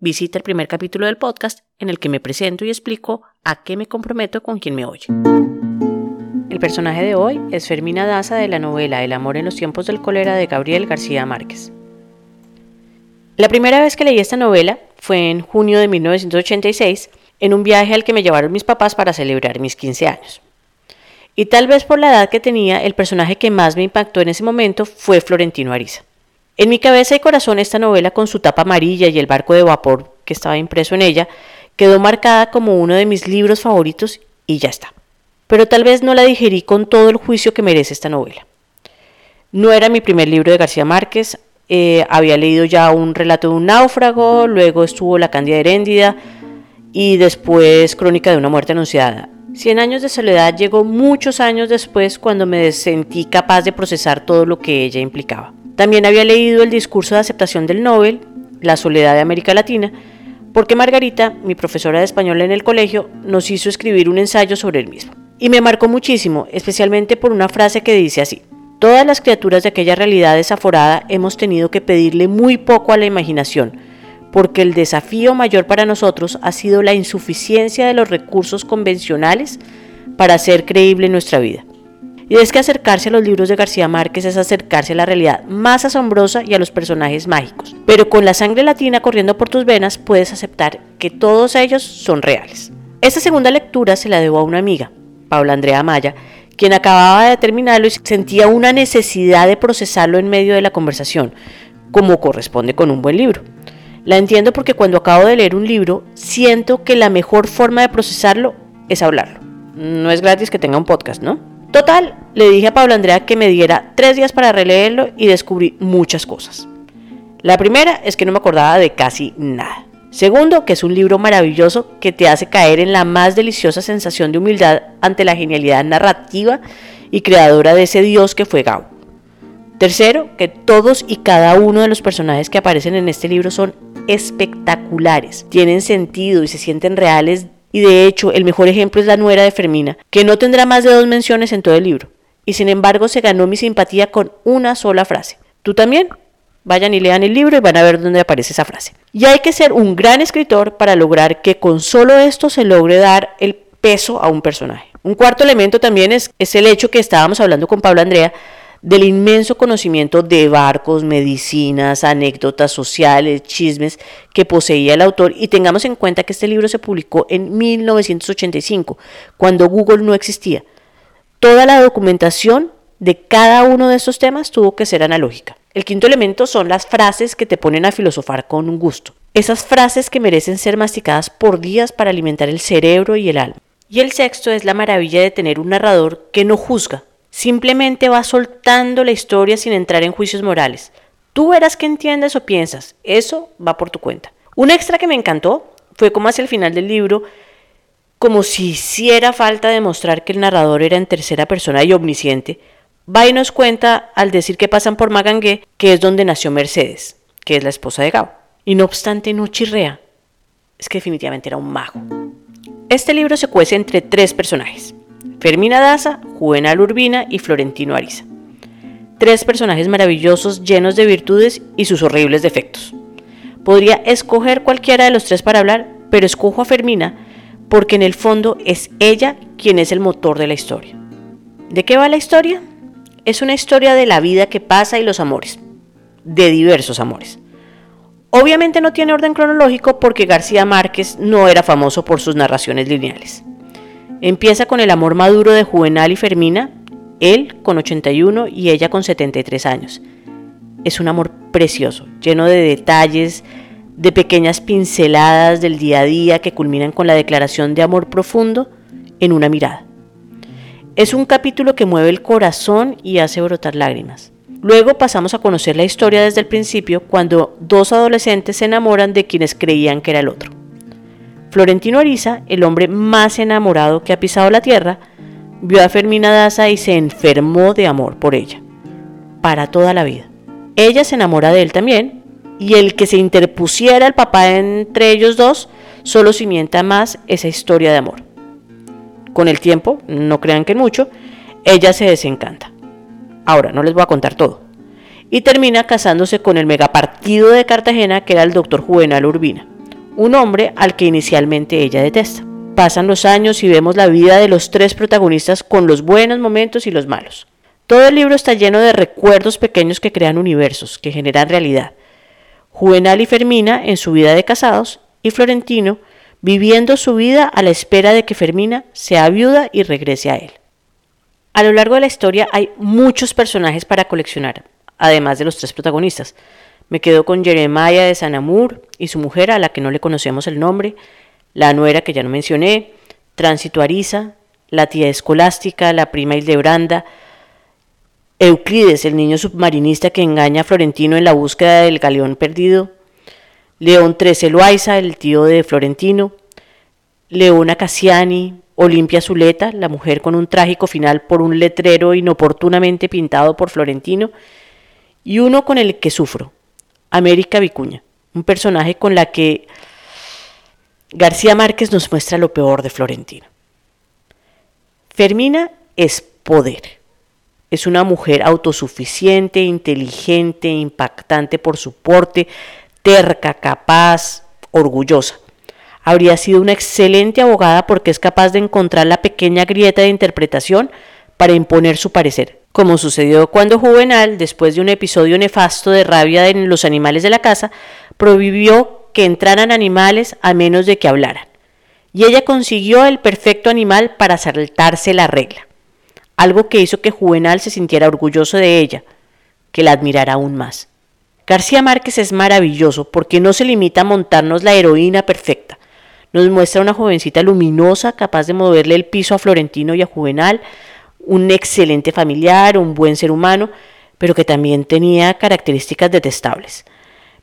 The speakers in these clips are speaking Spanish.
visita el primer capítulo del podcast en el que me presento y explico a qué me comprometo con quien me oye. El personaje de hoy es Fermina Daza de la novela El amor en los tiempos del cólera de Gabriel García Márquez. La primera vez que leí esta novela fue en junio de 1986 en un viaje al que me llevaron mis papás para celebrar mis 15 años. Y tal vez por la edad que tenía, el personaje que más me impactó en ese momento fue Florentino Ariza. En mi cabeza y corazón esta novela con su tapa amarilla y el barco de vapor que estaba impreso en ella quedó marcada como uno de mis libros favoritos y ya está. Pero tal vez no la digerí con todo el juicio que merece esta novela. No era mi primer libro de García Márquez, eh, había leído ya un relato de un náufrago, luego estuvo La Cándida Heréndida y después Crónica de una muerte anunciada. Cien años de soledad llegó muchos años después cuando me sentí capaz de procesar todo lo que ella implicaba. También había leído el discurso de aceptación del Nobel, La soledad de América Latina, porque Margarita, mi profesora de español en el colegio, nos hizo escribir un ensayo sobre el mismo. Y me marcó muchísimo, especialmente por una frase que dice así. Todas las criaturas de aquella realidad desaforada hemos tenido que pedirle muy poco a la imaginación, porque el desafío mayor para nosotros ha sido la insuficiencia de los recursos convencionales para hacer creíble nuestra vida. Y es que acercarse a los libros de García Márquez es acercarse a la realidad más asombrosa y a los personajes mágicos. Pero con la sangre latina corriendo por tus venas puedes aceptar que todos ellos son reales. Esta segunda lectura se la debo a una amiga, Paula Andrea Maya, quien acababa de terminarlo y sentía una necesidad de procesarlo en medio de la conversación, como corresponde con un buen libro. La entiendo porque cuando acabo de leer un libro, siento que la mejor forma de procesarlo es hablarlo. No es gratis que tenga un podcast, ¿no? Total, le dije a Pablo Andrea que me diera tres días para releerlo y descubrí muchas cosas. La primera es que no me acordaba de casi nada. Segundo, que es un libro maravilloso que te hace caer en la más deliciosa sensación de humildad ante la genialidad narrativa y creadora de ese dios que fue Gao. Tercero, que todos y cada uno de los personajes que aparecen en este libro son espectaculares, tienen sentido y se sienten reales y de hecho, el mejor ejemplo es la nuera de Fermina, que no tendrá más de dos menciones en todo el libro, y sin embargo se ganó mi simpatía con una sola frase. ¿Tú también? Vayan y lean el libro y van a ver dónde aparece esa frase. Y hay que ser un gran escritor para lograr que con solo esto se logre dar el peso a un personaje. Un cuarto elemento también es, es el hecho que estábamos hablando con Pablo Andrea del inmenso conocimiento de barcos, medicinas, anécdotas sociales, chismes que poseía el autor y tengamos en cuenta que este libro se publicó en 1985, cuando Google no existía. Toda la documentación de cada uno de estos temas tuvo que ser analógica. El quinto elemento son las frases que te ponen a filosofar con un gusto. Esas frases que merecen ser masticadas por días para alimentar el cerebro y el alma. Y el sexto es la maravilla de tener un narrador que no juzga, Simplemente va soltando la historia sin entrar en juicios morales. Tú verás qué entiendes o piensas. Eso va por tu cuenta. Un extra que me encantó fue como hacia el final del libro, como si hiciera falta demostrar que el narrador era en tercera persona y omnisciente, va y nos cuenta al decir que pasan por Magangué, que es donde nació Mercedes, que es la esposa de Gao. Y no obstante no chirrea. Es que definitivamente era un mago. Este libro se cuece entre tres personajes. Fermina Daza, Juvenal Urbina y Florentino Ariza. Tres personajes maravillosos llenos de virtudes y sus horribles defectos. Podría escoger cualquiera de los tres para hablar, pero escojo a Fermina porque en el fondo es ella quien es el motor de la historia. ¿De qué va la historia? Es una historia de la vida que pasa y los amores, de diversos amores. Obviamente no tiene orden cronológico porque García Márquez no era famoso por sus narraciones lineales. Empieza con el amor maduro de Juvenal y Fermina, él con 81 y ella con 73 años. Es un amor precioso, lleno de detalles, de pequeñas pinceladas del día a día que culminan con la declaración de amor profundo en una mirada. Es un capítulo que mueve el corazón y hace brotar lágrimas. Luego pasamos a conocer la historia desde el principio cuando dos adolescentes se enamoran de quienes creían que era el otro. Florentino Ariza, el hombre más enamorado que ha pisado la tierra, vio a Fermina Daza y se enfermó de amor por ella, para toda la vida. Ella se enamora de él también, y el que se interpusiera el papá entre ellos dos solo cimienta más esa historia de amor. Con el tiempo, no crean que mucho, ella se desencanta. Ahora, no les voy a contar todo. Y termina casándose con el megapartido de Cartagena que era el doctor Juvenal Urbina un hombre al que inicialmente ella detesta. Pasan los años y vemos la vida de los tres protagonistas con los buenos momentos y los malos. Todo el libro está lleno de recuerdos pequeños que crean universos, que generan realidad. Juvenal y Fermina en su vida de casados y Florentino viviendo su vida a la espera de que Fermina sea viuda y regrese a él. A lo largo de la historia hay muchos personajes para coleccionar, además de los tres protagonistas. Me quedo con Jeremiah de Sanamur y su mujer, a la que no le conocemos el nombre, la nuera que ya no mencioné, Tránsito Ariza, la tía escolástica, la prima Hildebranda, Euclides, el niño submarinista que engaña a Florentino en la búsqueda del galeón perdido, León XIII Loaiza, el tío de Florentino, Leona Cassiani, Olimpia Zuleta, la mujer con un trágico final por un letrero inoportunamente pintado por Florentino, y uno con el que sufro, América Vicuña, un personaje con la que García Márquez nos muestra lo peor de Florentino. Fermina es poder. Es una mujer autosuficiente, inteligente, impactante por su porte, terca, capaz, orgullosa. Habría sido una excelente abogada porque es capaz de encontrar la pequeña grieta de interpretación para imponer su parecer como sucedió cuando Juvenal, después de un episodio nefasto de rabia en los animales de la casa, prohibió que entraran animales a menos de que hablaran. Y ella consiguió el perfecto animal para saltarse la regla, algo que hizo que Juvenal se sintiera orgulloso de ella, que la admirara aún más. García Márquez es maravilloso porque no se limita a montarnos la heroína perfecta. Nos muestra una jovencita luminosa capaz de moverle el piso a Florentino y a Juvenal, un excelente familiar, un buen ser humano, pero que también tenía características detestables.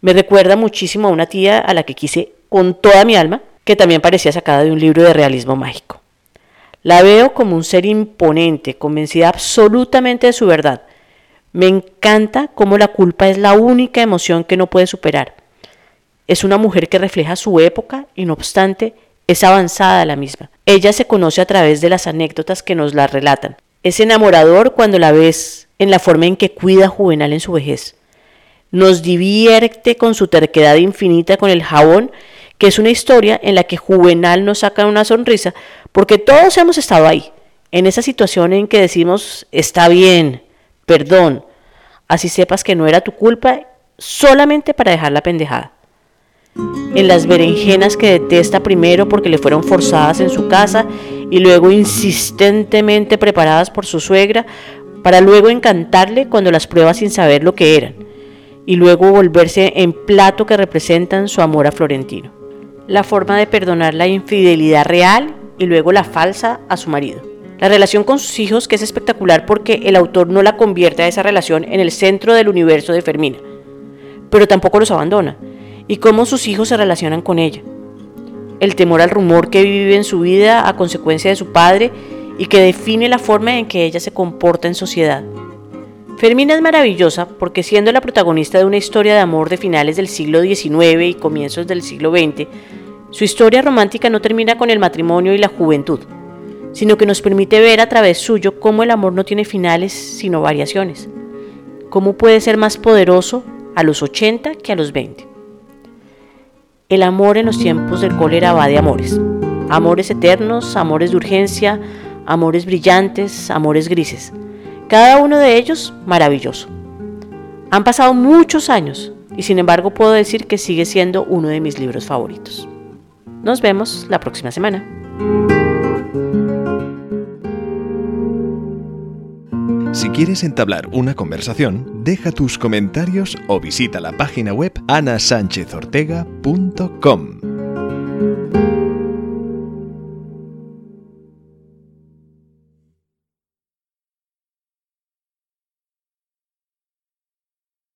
Me recuerda muchísimo a una tía a la que quise con toda mi alma, que también parecía sacada de un libro de realismo mágico. La veo como un ser imponente, convencida absolutamente de su verdad. Me encanta cómo la culpa es la única emoción que no puede superar. Es una mujer que refleja su época y no obstante es avanzada la misma. Ella se conoce a través de las anécdotas que nos la relatan. Es enamorador cuando la ves en la forma en que cuida Juvenal en su vejez. Nos divierte con su terquedad infinita con el jabón, que es una historia en la que Juvenal nos saca una sonrisa, porque todos hemos estado ahí, en esa situación en que decimos, está bien, perdón, así sepas que no era tu culpa, solamente para dejar la pendejada en las berenjenas que detesta primero porque le fueron forzadas en su casa y luego insistentemente preparadas por su suegra para luego encantarle cuando las prueba sin saber lo que eran y luego volverse en plato que representan su amor a Florentino. La forma de perdonar la infidelidad real y luego la falsa a su marido. La relación con sus hijos que es espectacular porque el autor no la convierte a esa relación en el centro del universo de Fermina, pero tampoco los abandona y cómo sus hijos se relacionan con ella. El temor al rumor que vive en su vida a consecuencia de su padre y que define la forma en que ella se comporta en sociedad. Fermina es maravillosa porque siendo la protagonista de una historia de amor de finales del siglo XIX y comienzos del siglo XX, su historia romántica no termina con el matrimonio y la juventud, sino que nos permite ver a través suyo cómo el amor no tiene finales sino variaciones, cómo puede ser más poderoso a los 80 que a los 20. El amor en los tiempos del cólera va de amores. Amores eternos, amores de urgencia, amores brillantes, amores grises. Cada uno de ellos maravilloso. Han pasado muchos años y sin embargo puedo decir que sigue siendo uno de mis libros favoritos. Nos vemos la próxima semana. Si quieres entablar una conversación, deja tus comentarios o visita la página web anasanchezortega.com.